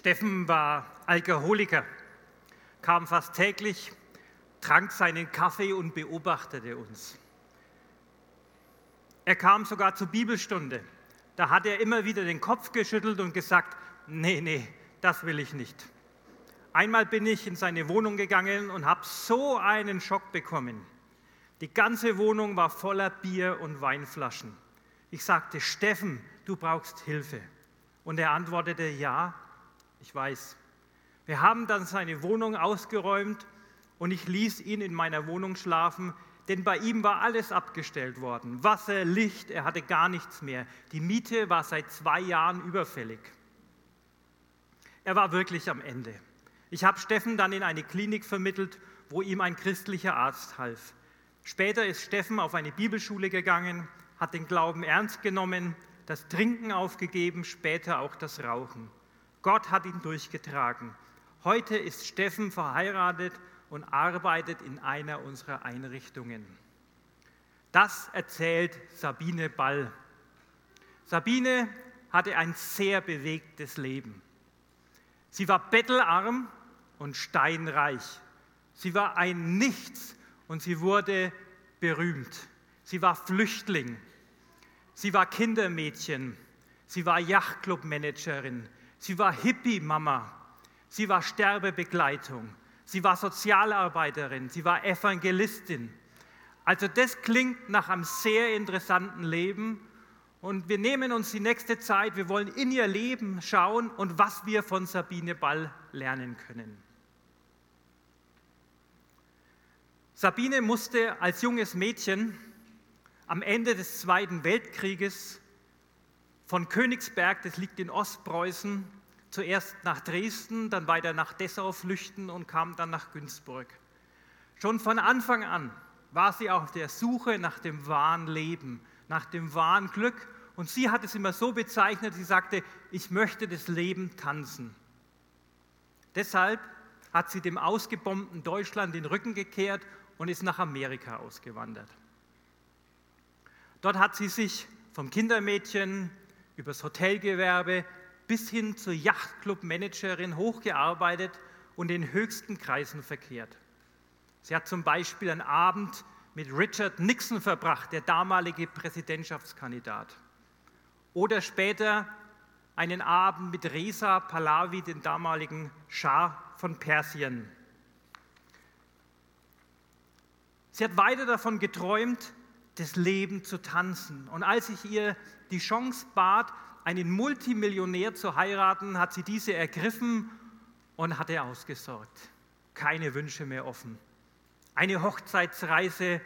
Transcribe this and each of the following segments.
Steffen war Alkoholiker, kam fast täglich, trank seinen Kaffee und beobachtete uns. Er kam sogar zur Bibelstunde. Da hat er immer wieder den Kopf geschüttelt und gesagt, nee, nee, das will ich nicht. Einmal bin ich in seine Wohnung gegangen und habe so einen Schock bekommen. Die ganze Wohnung war voller Bier und Weinflaschen. Ich sagte, Steffen, du brauchst Hilfe. Und er antwortete, ja, ich weiß. Wir haben dann seine Wohnung ausgeräumt und ich ließ ihn in meiner Wohnung schlafen, denn bei ihm war alles abgestellt worden. Wasser, Licht, er hatte gar nichts mehr. Die Miete war seit zwei Jahren überfällig. Er war wirklich am Ende. Ich habe Steffen dann in eine Klinik vermittelt, wo ihm ein christlicher Arzt half. Später ist Steffen auf eine Bibelschule gegangen, hat den Glauben ernst genommen, das Trinken aufgegeben, später auch das Rauchen. Gott hat ihn durchgetragen. Heute ist Steffen verheiratet und arbeitet in einer unserer Einrichtungen. Das erzählt Sabine Ball. Sabine hatte ein sehr bewegtes Leben. Sie war bettelarm und steinreich. Sie war ein Nichts und sie wurde berühmt. Sie war Flüchtling. Sie war Kindermädchen. Sie war Yachtclub-Managerin. Sie war Hippie-Mama. Sie war Sterbebegleitung. Sie war Sozialarbeiterin. Sie war Evangelistin. Also das klingt nach einem sehr interessanten Leben. Und wir nehmen uns die nächste Zeit, wir wollen in ihr Leben schauen und was wir von Sabine Ball lernen können. Sabine musste als junges Mädchen am Ende des Zweiten Weltkrieges von Königsberg, das liegt in Ostpreußen, zuerst nach Dresden, dann weiter nach Dessau flüchten und kam dann nach Günzburg. Schon von Anfang an war sie auf der Suche nach dem wahren Leben, nach dem wahren Glück. Und sie hat es immer so bezeichnet, sie sagte, ich möchte das Leben tanzen. Deshalb hat sie dem ausgebombten Deutschland den Rücken gekehrt und ist nach Amerika ausgewandert. Dort hat sie sich vom Kindermädchen übers Hotelgewerbe bis hin zur Yachtclub-Managerin hochgearbeitet und in höchsten Kreisen verkehrt. Sie hat zum Beispiel einen Abend mit Richard Nixon verbracht, der damalige Präsidentschaftskandidat. Oder später einen Abend mit Reza Pahlavi, dem damaligen Schah von Persien. Sie hat weiter davon geträumt, das Leben zu tanzen. Und als ich ihr die Chance bat, einen Multimillionär zu heiraten, hat sie diese ergriffen und hatte ausgesorgt. Keine Wünsche mehr offen. Eine Hochzeitsreise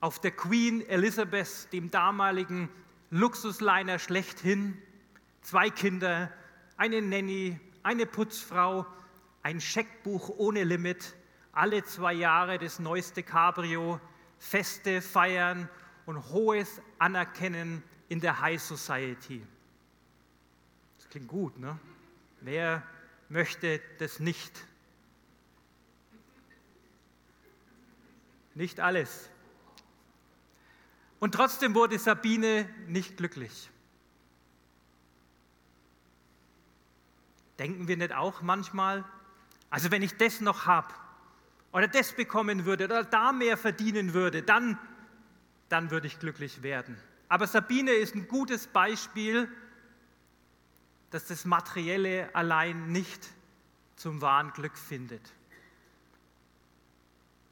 auf der Queen Elizabeth, dem damaligen Luxusliner schlechthin, zwei Kinder, eine Nanny, eine Putzfrau, ein Scheckbuch ohne Limit, alle zwei Jahre das neueste Cabrio, Feste feiern und hohes Anerkennen in der High Society. Das klingt gut, ne? Wer möchte das nicht? Nicht alles. Und trotzdem wurde Sabine nicht glücklich. Denken wir nicht auch manchmal, also wenn ich das noch habe, oder das bekommen würde oder da mehr verdienen würde, dann, dann würde ich glücklich werden. Aber Sabine ist ein gutes Beispiel, dass das Materielle allein nicht zum wahren Glück findet.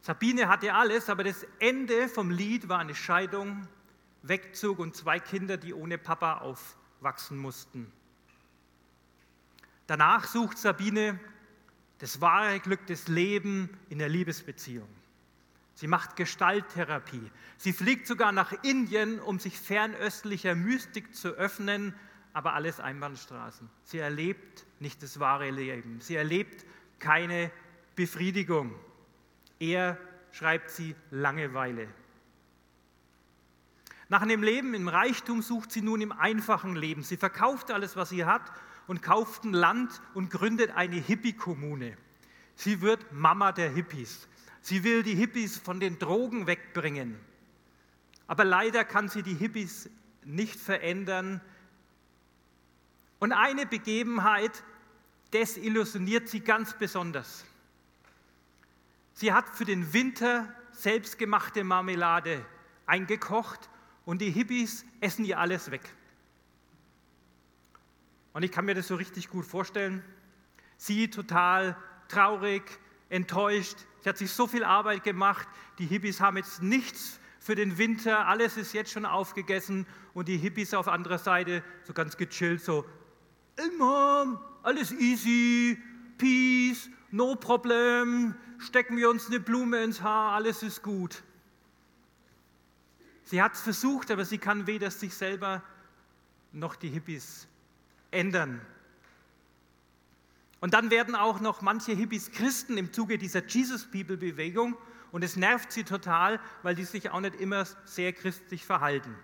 Sabine hatte alles, aber das Ende vom Lied war eine Scheidung, Wegzug und zwei Kinder, die ohne Papa aufwachsen mussten. Danach sucht Sabine das wahre Glück des Lebens in der Liebesbeziehung. Sie macht Gestalttherapie. Sie fliegt sogar nach Indien, um sich fernöstlicher Mystik zu öffnen, aber alles Einbahnstraßen. Sie erlebt nicht das wahre Leben. Sie erlebt keine Befriedigung. Eher schreibt sie Langeweile. Nach einem Leben im Reichtum sucht sie nun im einfachen Leben. Sie verkauft alles, was sie hat und kauft ein Land und gründet eine Hippie-Kommune. Sie wird Mama der Hippies. Sie will die Hippies von den Drogen wegbringen. Aber leider kann sie die Hippies nicht verändern. Und eine Begebenheit, desillusioniert sie ganz besonders. Sie hat für den Winter selbstgemachte Marmelade eingekocht und die Hippies essen ihr alles weg. Und ich kann mir das so richtig gut vorstellen. Sie total traurig, enttäuscht. Sie hat sich so viel Arbeit gemacht. Die Hippies haben jetzt nichts für den Winter. Alles ist jetzt schon aufgegessen. Und die Hippies auf anderer Seite so ganz gechillt, so, hey Mom, alles easy, peace, no problem, stecken wir uns eine Blume ins Haar, alles ist gut. Sie hat es versucht, aber sie kann weder sich selber noch die Hippies ändern. Und dann werden auch noch manche Hippies Christen im Zuge dieser Jesus-Bibel-Bewegung und es nervt sie total, weil die sich auch nicht immer sehr christlich verhalten.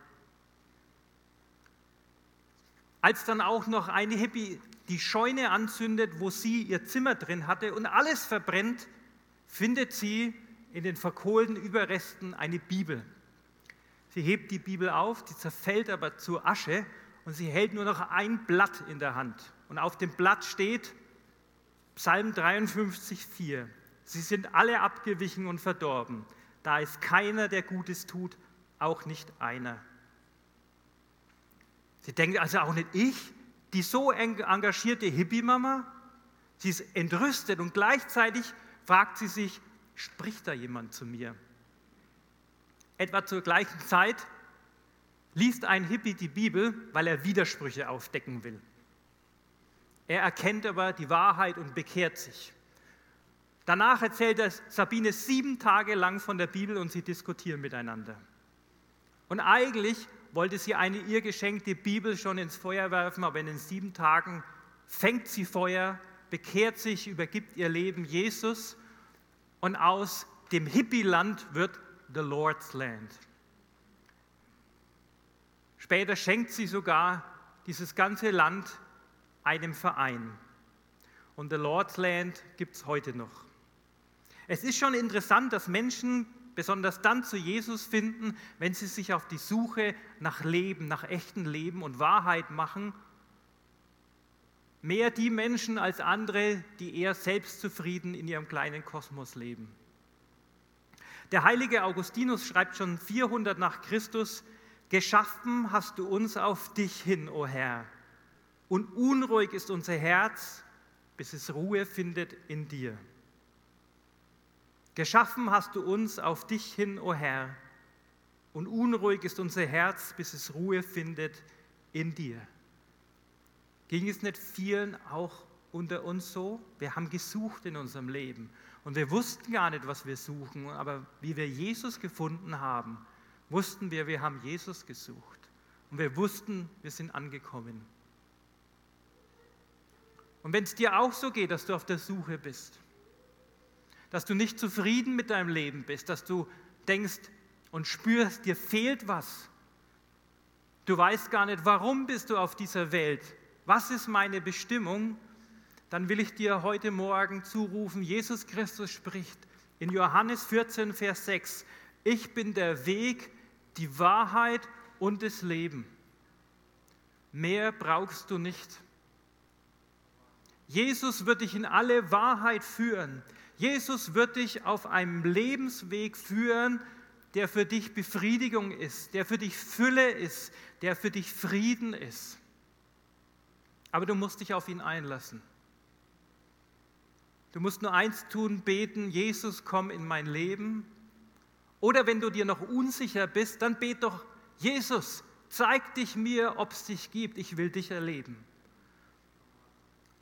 Als dann auch noch eine Hippie die Scheune anzündet, wo sie ihr Zimmer drin hatte und alles verbrennt, findet sie in den verkohlten Überresten eine Bibel. Sie hebt die Bibel auf, die zerfällt aber zur Asche und sie hält nur noch ein Blatt in der Hand. Und auf dem Blatt steht Psalm 53, 4. Sie sind alle abgewichen und verdorben. Da ist keiner, der Gutes tut, auch nicht einer. Sie denkt also auch nicht ich, die so engagierte Hippie-Mama. Sie ist entrüstet und gleichzeitig fragt sie sich, spricht da jemand zu mir? Etwa zur gleichen Zeit liest ein Hippie die Bibel, weil er Widersprüche aufdecken will. Er erkennt aber die Wahrheit und bekehrt sich. Danach erzählt er Sabine sieben Tage lang von der Bibel und sie diskutieren miteinander. Und eigentlich wollte sie eine ihr geschenkte Bibel schon ins Feuer werfen, aber in den sieben Tagen fängt sie Feuer, bekehrt sich, übergibt ihr Leben Jesus und aus dem Hippie-Land wird the Lord's Land. Später schenkt sie sogar dieses ganze Land einem Verein. Und The Lord's Land gibt es heute noch. Es ist schon interessant, dass Menschen besonders dann zu Jesus finden, wenn sie sich auf die Suche nach Leben, nach echten Leben und Wahrheit machen. Mehr die Menschen als andere, die eher selbstzufrieden in ihrem kleinen Kosmos leben. Der heilige Augustinus schreibt schon 400 nach Christus, Geschaffen hast du uns auf dich hin, o Herr, und unruhig ist unser Herz, bis es Ruhe findet in dir. Geschaffen hast du uns auf dich hin, o Herr, und unruhig ist unser Herz, bis es Ruhe findet in dir. Ging es nicht vielen auch unter uns so? Wir haben gesucht in unserem Leben und wir wussten gar nicht, was wir suchen, aber wie wir Jesus gefunden haben, wussten wir, wir haben Jesus gesucht. Und wir wussten, wir sind angekommen. Und wenn es dir auch so geht, dass du auf der Suche bist, dass du nicht zufrieden mit deinem Leben bist, dass du denkst und spürst, dir fehlt was. Du weißt gar nicht, warum bist du auf dieser Welt? Was ist meine Bestimmung? Dann will ich dir heute Morgen zurufen, Jesus Christus spricht in Johannes 14, Vers 6, ich bin der Weg, die Wahrheit und das Leben. Mehr brauchst du nicht. Jesus wird dich in alle Wahrheit führen. Jesus wird dich auf einem Lebensweg führen, der für dich Befriedigung ist, der für dich Fülle ist, der für dich Frieden ist. Aber du musst dich auf ihn einlassen. Du musst nur eins tun, beten, Jesus, komm in mein Leben oder wenn du dir noch unsicher bist, dann bet doch, Jesus, zeig dich mir, ob es dich gibt, ich will dich erleben.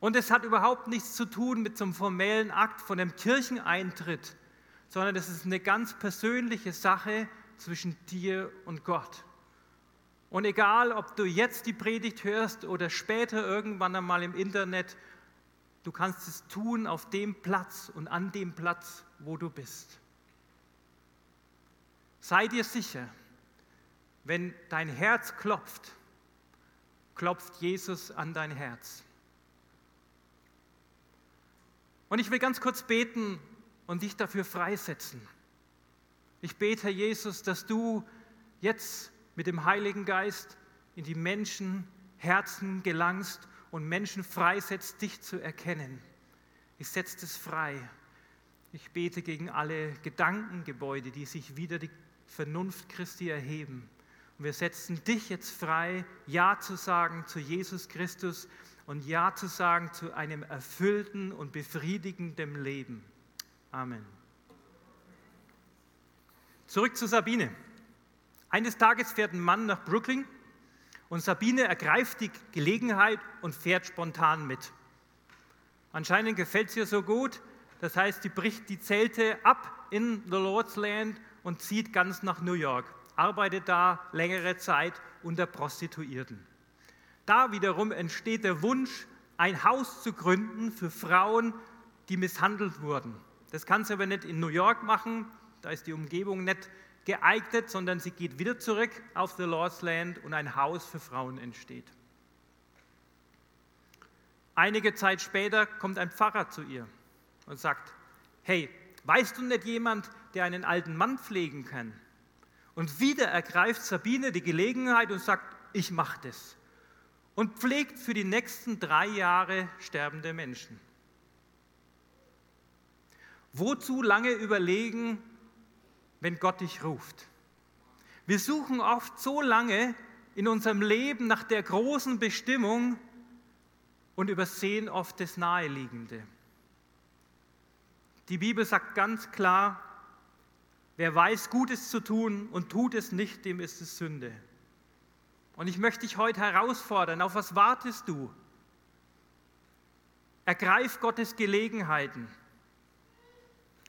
Und es hat überhaupt nichts zu tun mit so einem formellen Akt von einem Kircheneintritt, sondern es ist eine ganz persönliche Sache zwischen dir und Gott. Und egal, ob du jetzt die Predigt hörst oder später irgendwann einmal im Internet, du kannst es tun auf dem Platz und an dem Platz, wo du bist. Sei dir sicher, wenn dein Herz klopft, klopft Jesus an dein Herz. Und ich will ganz kurz beten und dich dafür freisetzen. Ich bete, Herr Jesus, dass du jetzt mit dem Heiligen Geist in die Menschen Herzen gelangst und Menschen freisetzt, dich zu erkennen. Ich setze es frei. Ich bete gegen alle Gedankengebäude, die sich wider die Vernunft Christi erheben. Und wir setzen dich jetzt frei, Ja zu sagen zu Jesus Christus und Ja zu sagen zu einem erfüllten und befriedigenden Leben. Amen. Zurück zu Sabine. Eines Tages fährt ein Mann nach Brooklyn und Sabine ergreift die Gelegenheit und fährt spontan mit. Anscheinend gefällt es ihr so gut, das heißt, sie bricht die Zelte ab in the Lord's Land und zieht ganz nach New York, arbeitet da längere Zeit unter Prostituierten. Da wiederum entsteht der Wunsch, ein Haus zu gründen für Frauen, die misshandelt wurden. Das kann sie aber nicht in New York machen, da ist die Umgebung nicht geeignet, sondern sie geht wieder zurück auf the Lord's Land und ein Haus für Frauen entsteht. Einige Zeit später kommt ein Pfarrer zu ihr und sagt, hey, weißt du nicht jemand, der einen alten Mann pflegen kann? Und wieder ergreift Sabine die Gelegenheit und sagt, ich mache das. Und pflegt für die nächsten drei Jahre sterbende Menschen. Wozu lange überlegen, wenn Gott dich ruft? Wir suchen oft so lange in unserem Leben nach der großen Bestimmung und übersehen oft das Naheliegende. Die Bibel sagt ganz klar, wer weiß, Gutes zu tun und tut es nicht, dem ist es Sünde. Und ich möchte dich heute herausfordern, auf was wartest du? Ergreif Gottes Gelegenheiten.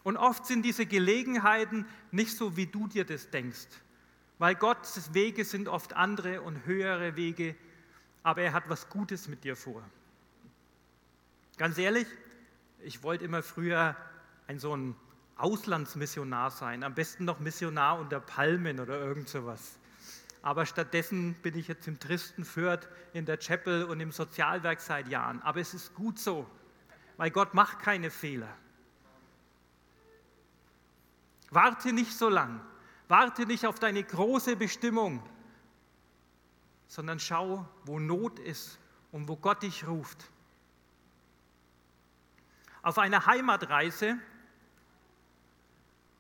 Und oft sind diese Gelegenheiten nicht so, wie du dir das denkst, weil Gottes Wege sind oft andere und höhere Wege, aber er hat was Gutes mit dir vor. Ganz ehrlich, ich wollte immer früher ein so ein Auslandsmissionar sein, am besten noch Missionar unter Palmen oder irgend sowas. Aber stattdessen bin ich jetzt im tristen Fürth in der Chapel und im Sozialwerk seit Jahren. Aber es ist gut so, weil Gott macht keine Fehler. Warte nicht so lang, warte nicht auf deine große Bestimmung, sondern schau, wo Not ist und wo Gott dich ruft. Auf einer Heimatreise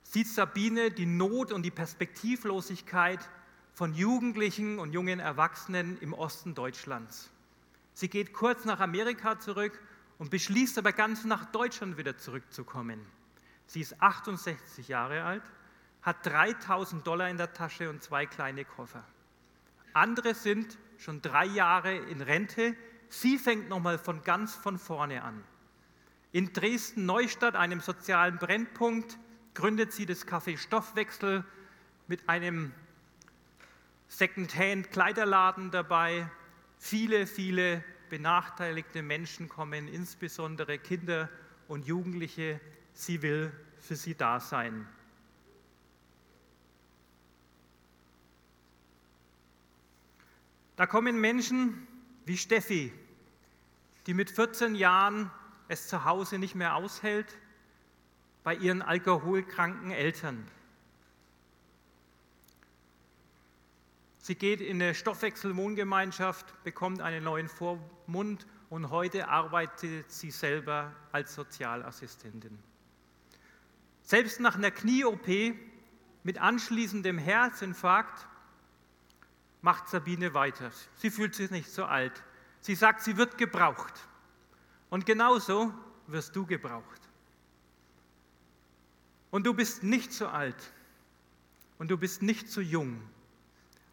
sieht Sabine die Not und die Perspektivlosigkeit von Jugendlichen und jungen Erwachsenen im Osten Deutschlands. Sie geht kurz nach Amerika zurück und beschließt aber ganz nach Deutschland wieder zurückzukommen. Sie ist 68 Jahre alt, hat 3000 Dollar in der Tasche und zwei kleine Koffer. Andere sind schon drei Jahre in Rente. Sie fängt nochmal von ganz von vorne an. In Dresden-Neustadt, einem sozialen Brennpunkt, gründet sie das Café Stoffwechsel mit einem Secondhand-Kleiderladen dabei. Viele, viele benachteiligte Menschen kommen, insbesondere Kinder und Jugendliche. Sie will für sie da sein. Da kommen Menschen wie Steffi, die mit 14 Jahren es zu Hause nicht mehr aushält bei ihren alkoholkranken Eltern. Sie geht in eine Stoffwechselwohngemeinschaft, bekommt einen neuen Vormund und heute arbeitet sie selber als Sozialassistentin. Selbst nach einer Knie-OP mit anschließendem Herzinfarkt macht Sabine weiter. Sie fühlt sich nicht so alt. Sie sagt, sie wird gebraucht. Und genauso wirst du gebraucht. Und du bist nicht zu alt. Und du bist nicht zu jung.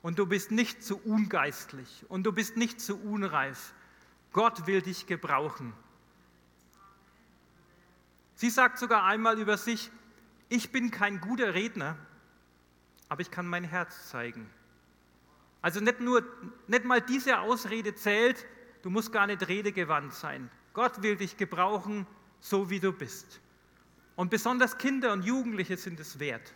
Und du bist nicht zu ungeistlich. Und du bist nicht zu unreif. Gott will dich gebrauchen. Sie sagt sogar einmal über sich, ich bin kein guter Redner, aber ich kann mein Herz zeigen. Also nicht nur, nicht mal diese Ausrede zählt, du musst gar nicht redegewandt sein. Gott will dich gebrauchen, so wie du bist. Und besonders Kinder und Jugendliche sind es wert.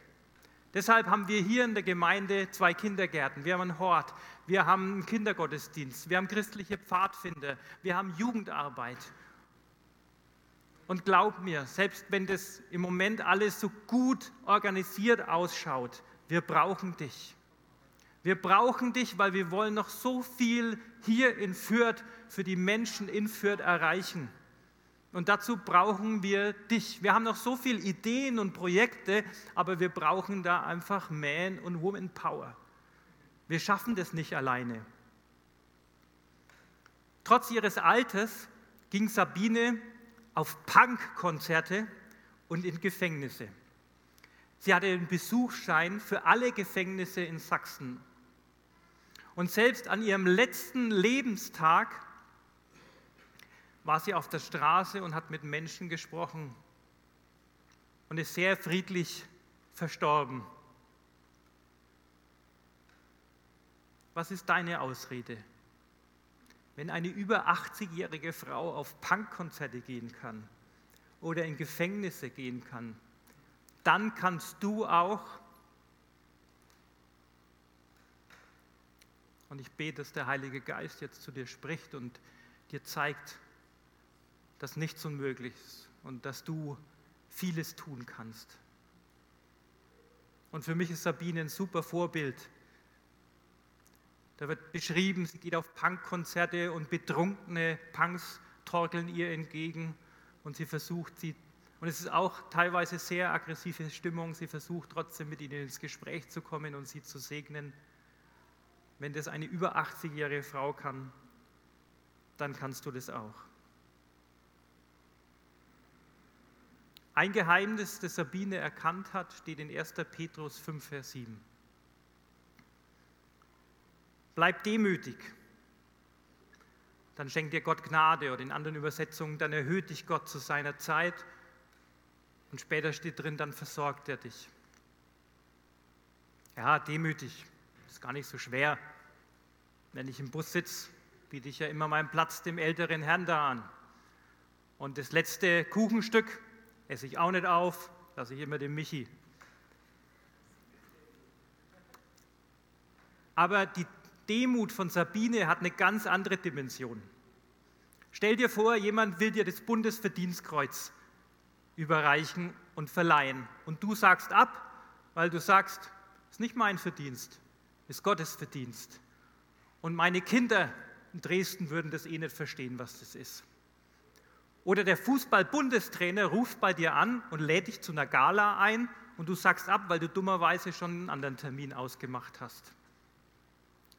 Deshalb haben wir hier in der Gemeinde zwei Kindergärten, wir haben einen Hort, wir haben einen Kindergottesdienst, wir haben christliche Pfadfinder, wir haben Jugendarbeit. Und glaub mir, selbst wenn das im Moment alles so gut organisiert ausschaut, wir brauchen dich. Wir brauchen dich, weil wir wollen noch so viel hier in Fürth für die Menschen in Fürth erreichen. Und dazu brauchen wir dich. Wir haben noch so viele Ideen und Projekte, aber wir brauchen da einfach Man- und Woman-Power. Wir schaffen das nicht alleine. Trotz ihres Alters ging Sabine auf Punk-Konzerte und in Gefängnisse. Sie hatte einen Besuchsschein für alle Gefängnisse in Sachsen. Und selbst an ihrem letzten Lebenstag war sie auf der Straße und hat mit Menschen gesprochen und ist sehr friedlich verstorben. Was ist deine Ausrede? Wenn eine über 80-jährige Frau auf Punkkonzerte gehen kann oder in Gefängnisse gehen kann, dann kannst du auch. Und ich bete, dass der Heilige Geist jetzt zu dir spricht und dir zeigt, dass nichts unmöglich ist und dass du vieles tun kannst. Und für mich ist Sabine ein super Vorbild. Da wird beschrieben, sie geht auf Punkkonzerte und betrunkene Punks torkeln ihr entgegen und sie versucht sie, und es ist auch teilweise sehr aggressive Stimmung, sie versucht trotzdem mit ihnen ins Gespräch zu kommen und sie zu segnen. Wenn das eine über 80-jährige Frau kann, dann kannst du das auch. Ein Geheimnis, das Sabine erkannt hat, steht in 1. Petrus 5, Vers 7. Bleib demütig, dann schenkt dir Gott Gnade oder in anderen Übersetzungen, dann erhöht dich Gott zu seiner Zeit und später steht drin, dann versorgt er dich. Ja, demütig, ist gar nicht so schwer. Wenn ich im Bus sitze, biete ich ja immer meinen Platz dem älteren Herrn da an. Und das letzte Kuchenstück, esse ich auch nicht auf, lasse ich immer dem Michi. Aber die Demut von Sabine hat eine ganz andere Dimension. Stell dir vor, jemand will dir das Bundesverdienstkreuz überreichen und verleihen. Und du sagst ab, weil du sagst, es ist nicht mein Verdienst, es ist Gottes Verdienst. Und meine Kinder in Dresden würden das eh nicht verstehen, was das ist. Oder der Fußball-Bundestrainer ruft bei dir an und lädt dich zu einer Gala ein und du sagst ab, weil du dummerweise schon einen anderen Termin ausgemacht hast.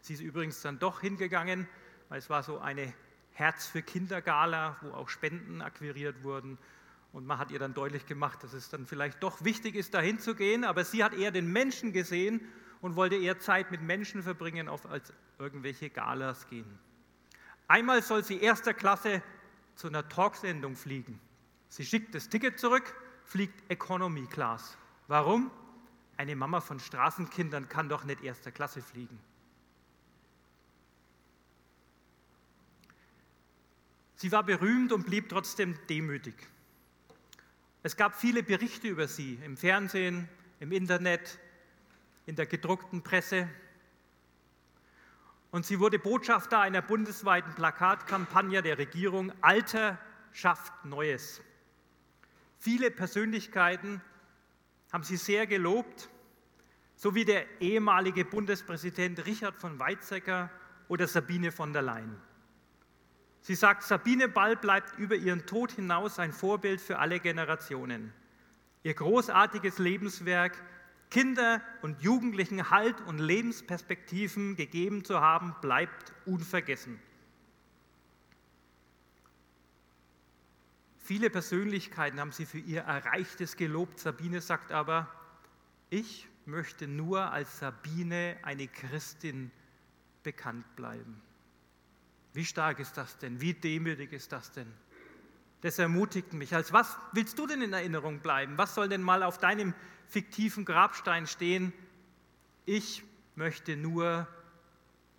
Sie ist übrigens dann doch hingegangen, weil es war so eine Herz für Kinder Gala, wo auch Spenden akquiriert wurden. Und man hat ihr dann deutlich gemacht, dass es dann vielleicht doch wichtig ist, dahin zu gehen. Aber sie hat eher den Menschen gesehen und wollte eher Zeit mit Menschen verbringen, als irgendwelche Galas gehen. Einmal soll sie erster Klasse zu einer Talksendung fliegen. Sie schickt das Ticket zurück, fliegt Economy Class. Warum? Eine Mama von Straßenkindern kann doch nicht erster Klasse fliegen. Sie war berühmt und blieb trotzdem demütig. Es gab viele Berichte über sie im Fernsehen, im Internet, in der gedruckten Presse. Und sie wurde Botschafter einer bundesweiten Plakatkampagne der Regierung Alter schafft Neues. Viele Persönlichkeiten haben sie sehr gelobt, so wie der ehemalige Bundespräsident Richard von Weizsäcker oder Sabine von der Leyen. Sie sagt, Sabine Ball bleibt über ihren Tod hinaus ein Vorbild für alle Generationen. Ihr großartiges Lebenswerk Kinder und Jugendlichen Halt und Lebensperspektiven gegeben zu haben, bleibt unvergessen. Viele Persönlichkeiten haben sie für ihr Erreichtes gelobt. Sabine sagt aber, ich möchte nur als Sabine eine Christin bekannt bleiben. Wie stark ist das denn? Wie demütig ist das denn? Das ermutigt mich. Als was willst du denn in Erinnerung bleiben? Was soll denn mal auf deinem fiktiven Grabstein stehen? Ich möchte nur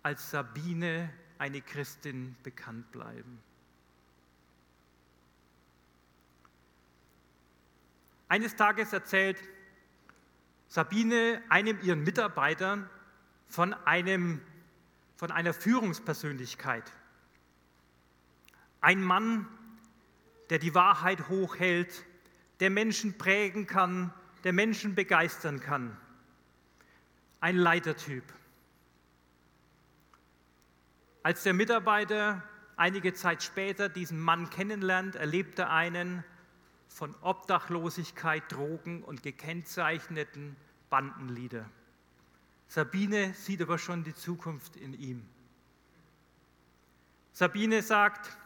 als Sabine, eine Christin, bekannt bleiben. Eines Tages erzählt Sabine einem ihren Mitarbeitern von, einem, von einer Führungspersönlichkeit. Ein Mann, der die Wahrheit hochhält, der Menschen prägen kann, der Menschen begeistern kann. Ein Leitertyp. Als der Mitarbeiter einige Zeit später diesen Mann kennenlernt, erlebt er einen von Obdachlosigkeit, Drogen und gekennzeichneten Bandenlieder. Sabine sieht aber schon die Zukunft in ihm. Sabine sagt,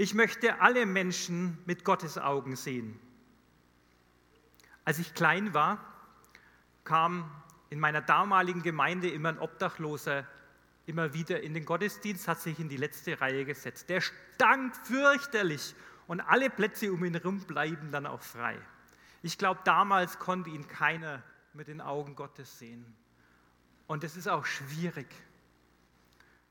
ich möchte alle Menschen mit Gottes Augen sehen. Als ich klein war, kam in meiner damaligen Gemeinde immer ein Obdachloser immer wieder in den Gottesdienst, hat sich in die letzte Reihe gesetzt. Der stank fürchterlich und alle Plätze um ihn herum bleiben dann auch frei. Ich glaube, damals konnte ihn keiner mit den Augen Gottes sehen. Und es ist auch schwierig.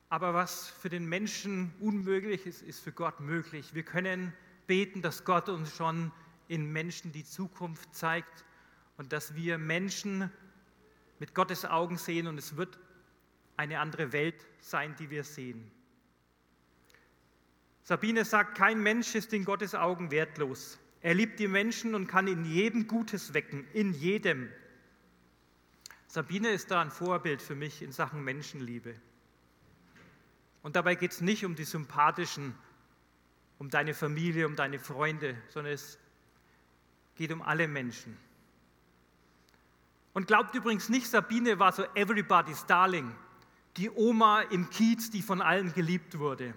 Aber was für den Menschen unmöglich ist, ist für Gott möglich. Wir können beten, dass Gott uns schon in Menschen die Zukunft zeigt und dass wir Menschen mit Gottes Augen sehen und es wird eine andere Welt sein, die wir sehen. Sabine sagt, kein Mensch ist in Gottes Augen wertlos. Er liebt die Menschen und kann in jedem Gutes wecken, in jedem. Sabine ist da ein Vorbild für mich in Sachen Menschenliebe. Und dabei geht es nicht um die sympathischen, um deine Familie, um deine Freunde, sondern es geht um alle Menschen. Und glaubt übrigens nicht, Sabine war so everybody's darling, die Oma im Kiez, die von allen geliebt wurde.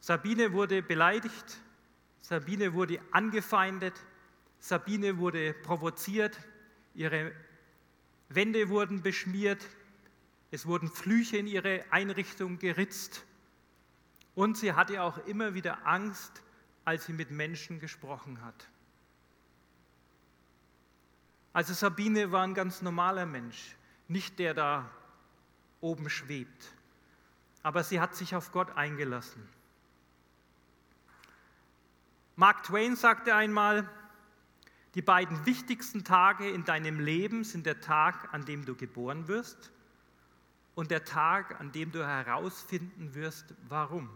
Sabine wurde beleidigt, Sabine wurde angefeindet, Sabine wurde provoziert, ihre Wände wurden beschmiert, es wurden Flüche in ihre Einrichtung geritzt und sie hatte auch immer wieder Angst, als sie mit Menschen gesprochen hat. Also Sabine war ein ganz normaler Mensch, nicht der da oben schwebt. Aber sie hat sich auf Gott eingelassen. Mark Twain sagte einmal, die beiden wichtigsten Tage in deinem Leben sind der Tag, an dem du geboren wirst und der Tag, an dem du herausfinden wirst, warum.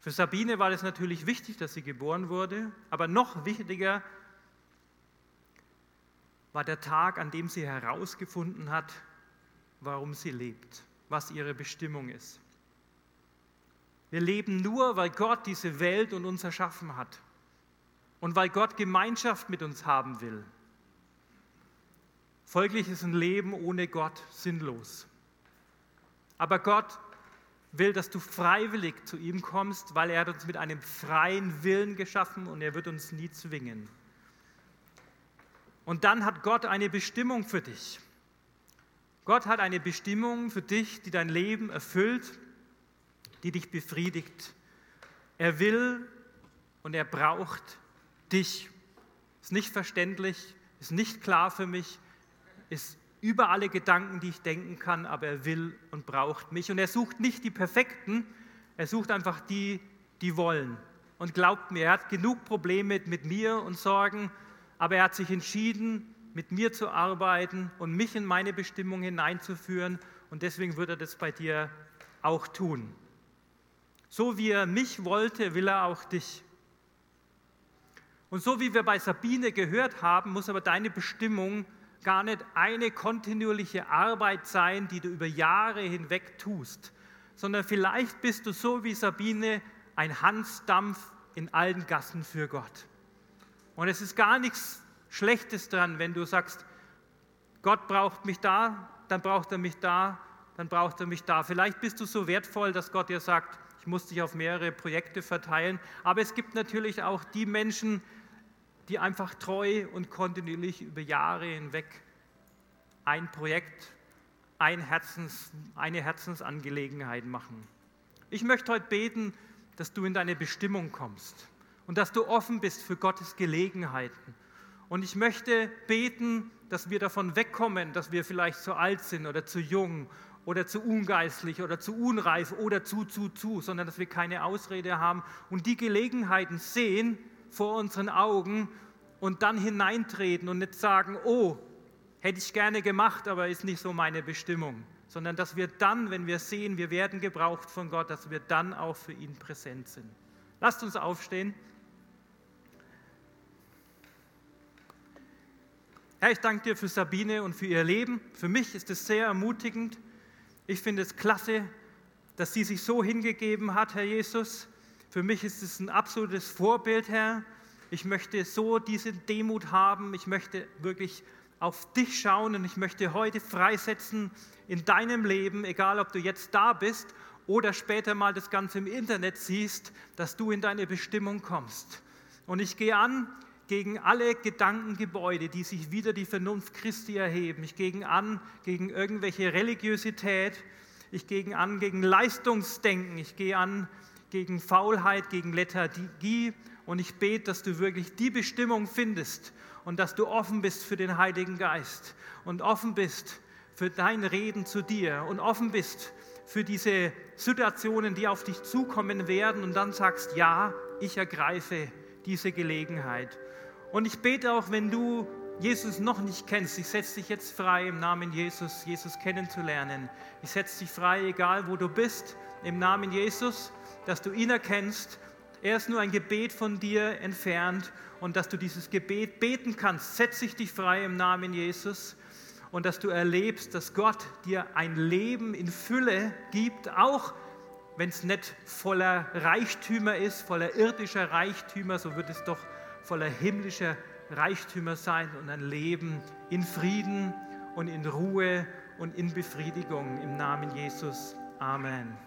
Für Sabine war es natürlich wichtig, dass sie geboren wurde, aber noch wichtiger war der Tag, an dem sie herausgefunden hat, warum sie lebt, was ihre Bestimmung ist. Wir leben nur, weil Gott diese Welt und uns erschaffen hat und weil Gott Gemeinschaft mit uns haben will. Folglich ist ein Leben ohne Gott sinnlos. Aber Gott will, dass du freiwillig zu ihm kommst, weil er hat uns mit einem freien Willen geschaffen und er wird uns nie zwingen. Und dann hat Gott eine Bestimmung für dich. Gott hat eine Bestimmung für dich, die dein Leben erfüllt, die dich befriedigt. Er will und er braucht dich. Ist nicht verständlich, ist nicht klar für mich, ist über alle Gedanken, die ich denken kann, aber er will und braucht mich. Und er sucht nicht die Perfekten, er sucht einfach die, die wollen. Und glaubt mir, er hat genug Probleme mit mir und Sorgen aber er hat sich entschieden, mit mir zu arbeiten und mich in meine Bestimmung hineinzuführen und deswegen wird er das bei dir auch tun. So wie er mich wollte, will er auch dich. Und so wie wir bei Sabine gehört haben, muss aber deine Bestimmung gar nicht eine kontinuierliche Arbeit sein, die du über Jahre hinweg tust, sondern vielleicht bist du so wie Sabine ein Hansdampf in allen Gassen für Gott. Und es ist gar nichts Schlechtes dran, wenn du sagst, Gott braucht mich da, dann braucht er mich da, dann braucht er mich da. Vielleicht bist du so wertvoll, dass Gott dir sagt, ich muss dich auf mehrere Projekte verteilen. Aber es gibt natürlich auch die Menschen, die einfach treu und kontinuierlich über Jahre hinweg ein Projekt, ein Herzens, eine Herzensangelegenheit machen. Ich möchte heute beten, dass du in deine Bestimmung kommst und dass du offen bist für Gottes Gelegenheiten. Und ich möchte beten, dass wir davon wegkommen, dass wir vielleicht zu alt sind oder zu jung oder zu ungeistlich oder zu unreif oder zu, zu, zu, sondern dass wir keine Ausrede haben und die Gelegenheiten sehen vor unseren Augen und dann hineintreten und nicht sagen, oh, hätte ich gerne gemacht, aber ist nicht so meine Bestimmung, sondern dass wir dann, wenn wir sehen, wir werden gebraucht von Gott, dass wir dann auch für ihn präsent sind. Lasst uns aufstehen. Herr, ich danke dir für Sabine und für ihr Leben. Für mich ist es sehr ermutigend. Ich finde es klasse, dass sie sich so hingegeben hat, Herr Jesus. Für mich ist es ein absolutes Vorbild, Herr. Ich möchte so diese Demut haben. Ich möchte wirklich auf dich schauen und ich möchte heute freisetzen in deinem Leben, egal ob du jetzt da bist oder später mal das Ganze im Internet siehst, dass du in deine Bestimmung kommst. Und ich gehe an gegen alle Gedankengebäude, die sich wieder die Vernunft Christi erheben. Ich gehe an gegen irgendwelche Religiosität. Ich gehe an gegen Leistungsdenken. Ich gehe an gegen Faulheit, gegen Lethargie. Und ich bete, dass du wirklich die Bestimmung findest und dass du offen bist für den Heiligen Geist und offen bist für dein Reden zu dir und offen bist für diese Situationen, die auf dich zukommen werden und dann sagst, ja, ich ergreife diese Gelegenheit. Und ich bete auch, wenn du Jesus noch nicht kennst, ich setze dich jetzt frei im Namen Jesus, Jesus kennenzulernen. Ich setze dich frei, egal wo du bist, im Namen Jesus, dass du ihn erkennst. Er ist nur ein Gebet von dir entfernt und dass du dieses Gebet beten kannst. Setze ich dich frei im Namen Jesus und dass du erlebst, dass Gott dir ein Leben in Fülle gibt, auch wenn es nicht voller Reichtümer ist, voller irdischer Reichtümer, so wird es doch voller himmlischer Reichtümer sein und ein Leben in Frieden und in Ruhe und in Befriedigung im Namen Jesus. Amen.